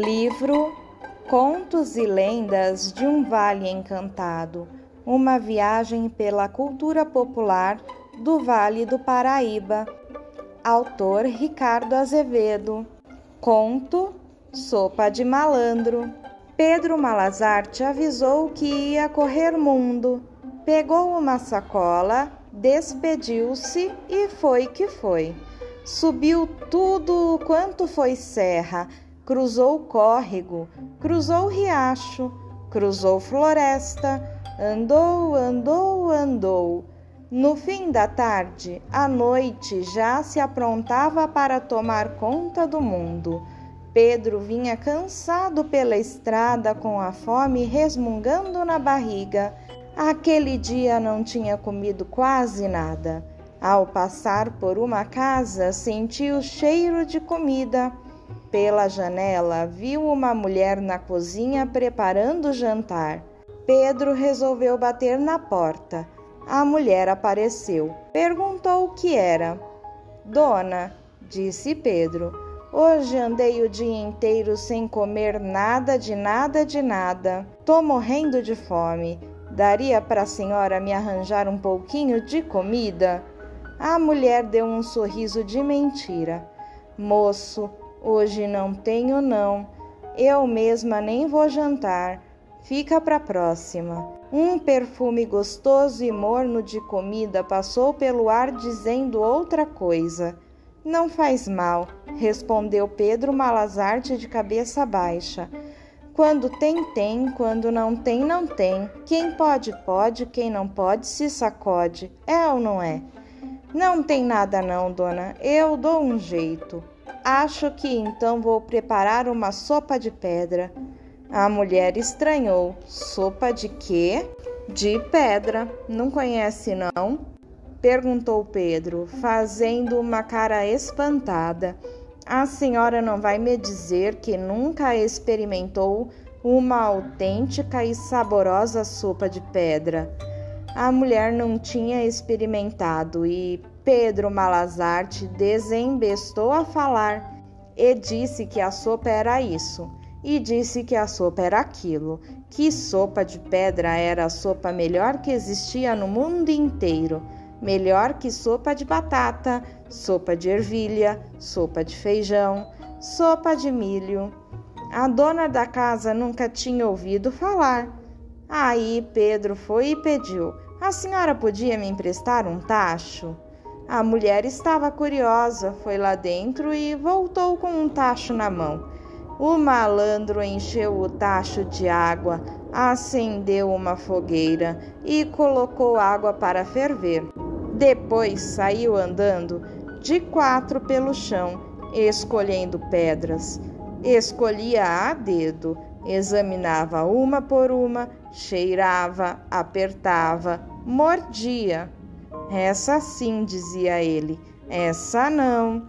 Livro Contos e Lendas de um Vale Encantado. Uma viagem pela cultura popular do Vale do Paraíba. Autor Ricardo Azevedo. Conto Sopa de Malandro. Pedro Malazarte avisou que ia correr mundo. Pegou uma sacola, despediu-se e foi que foi. Subiu tudo quanto foi serra, cruzou o córrego, cruzou o riacho, cruzou floresta, andou, andou, andou. No fim da tarde, a noite já se aprontava para tomar conta do mundo. Pedro vinha cansado pela estrada com a fome resmungando na barriga. Aquele dia não tinha comido quase nada. Ao passar por uma casa, sentiu o cheiro de comida. Pela janela, viu uma mulher na cozinha preparando o jantar. Pedro resolveu bater na porta. A mulher apareceu. Perguntou o que era. Dona, disse Pedro, hoje andei o dia inteiro sem comer nada de nada de nada. Tô morrendo de fome. Daria para a senhora me arranjar um pouquinho de comida? A mulher deu um sorriso de mentira. Moço, hoje não tenho não. Eu mesma nem vou jantar. Fica para próxima. Um perfume gostoso e morno de comida passou pelo ar dizendo outra coisa. Não faz mal, respondeu Pedro Malazarte de cabeça baixa. Quando tem, tem, quando não tem, não tem. Quem pode, pode, quem não pode, se sacode. É ou não é? Não tem nada não, dona. Eu dou um jeito. Acho que então vou preparar uma sopa de pedra. A mulher estranhou. Sopa de quê? De pedra. Não conhece não? Perguntou Pedro, fazendo uma cara espantada. A senhora não vai me dizer que nunca experimentou uma autêntica e saborosa sopa de pedra a mulher não tinha experimentado e Pedro Malazarte desembestou a falar e disse que a sopa era isso e disse que a sopa era aquilo, que sopa de pedra era a sopa melhor que existia no mundo inteiro, melhor que sopa de batata, sopa de ervilha, sopa de feijão, sopa de milho. A dona da casa nunca tinha ouvido falar. Aí Pedro foi e pediu: a senhora podia me emprestar um tacho? A mulher estava curiosa, foi lá dentro e voltou com um tacho na mão. O malandro encheu o tacho de água, acendeu uma fogueira e colocou água para ferver. Depois saiu andando de quatro pelo chão, escolhendo pedras. Escolhia a dedo, examinava uma por uma, cheirava, apertava, mordia. Essa sim, dizia ele. Essa não.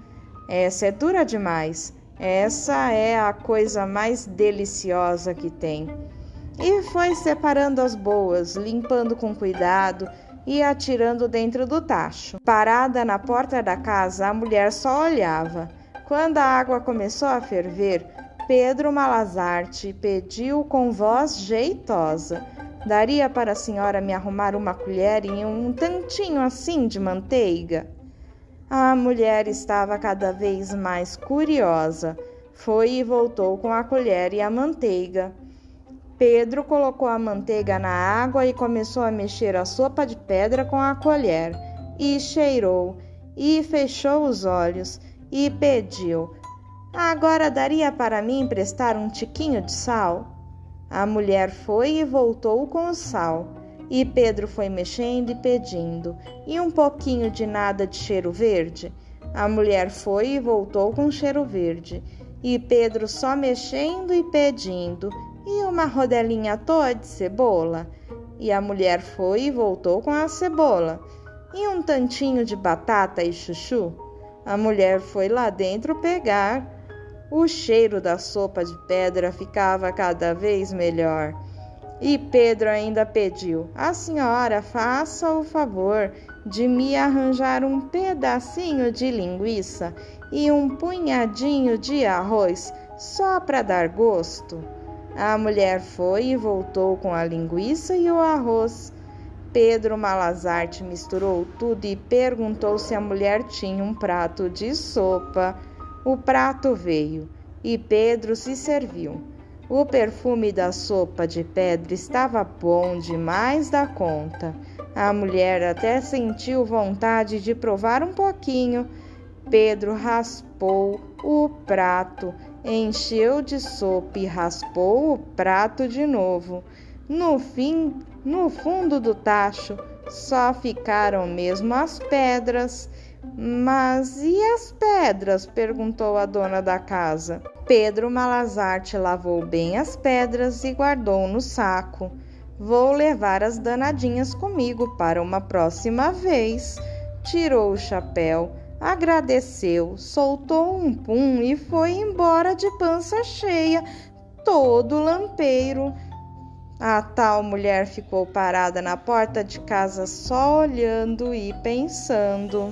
Essa é dura demais. Essa é a coisa mais deliciosa que tem. E foi separando as boas, limpando com cuidado e atirando dentro do tacho. Parada na porta da casa, a mulher só olhava. Quando a água começou a ferver, Pedro Malazarte pediu com voz jeitosa: Daria para a senhora me arrumar uma colher e um tantinho assim de manteiga? A mulher estava cada vez mais curiosa. Foi e voltou com a colher e a manteiga. Pedro colocou a manteiga na água e começou a mexer a sopa de pedra com a colher. E cheirou, e fechou os olhos, e pediu: Agora daria para mim emprestar um tiquinho de sal? A mulher foi e voltou com o sal. E Pedro foi mexendo e pedindo. E um pouquinho de nada de cheiro verde? A mulher foi e voltou com cheiro verde. E Pedro só mexendo e pedindo. E uma rodelinha toda de cebola? E a mulher foi e voltou com a cebola. E um tantinho de batata e chuchu? A mulher foi lá dentro pegar o cheiro da sopa de pedra ficava cada vez melhor. E Pedro ainda pediu: A senhora faça o favor de me arranjar um pedacinho de linguiça e um punhadinho de arroz, só para dar gosto. A mulher foi e voltou com a linguiça e o arroz. Pedro Malazarte misturou tudo e perguntou se a mulher tinha um prato de sopa. O prato veio e Pedro se serviu. O perfume da sopa de pedra estava bom demais da conta. A mulher até sentiu vontade de provar um pouquinho. Pedro raspou o prato, encheu de sopa e raspou o prato de novo. No fim, no fundo do tacho, só ficaram mesmo as pedras. Mas e as pedras? perguntou a dona da casa. Pedro Malazarte lavou bem as pedras e guardou no saco. Vou levar as danadinhas comigo para uma próxima vez. Tirou o chapéu, agradeceu, soltou um pum e foi embora de pança cheia, todo lampeiro. A tal mulher ficou parada na porta de casa só olhando e pensando.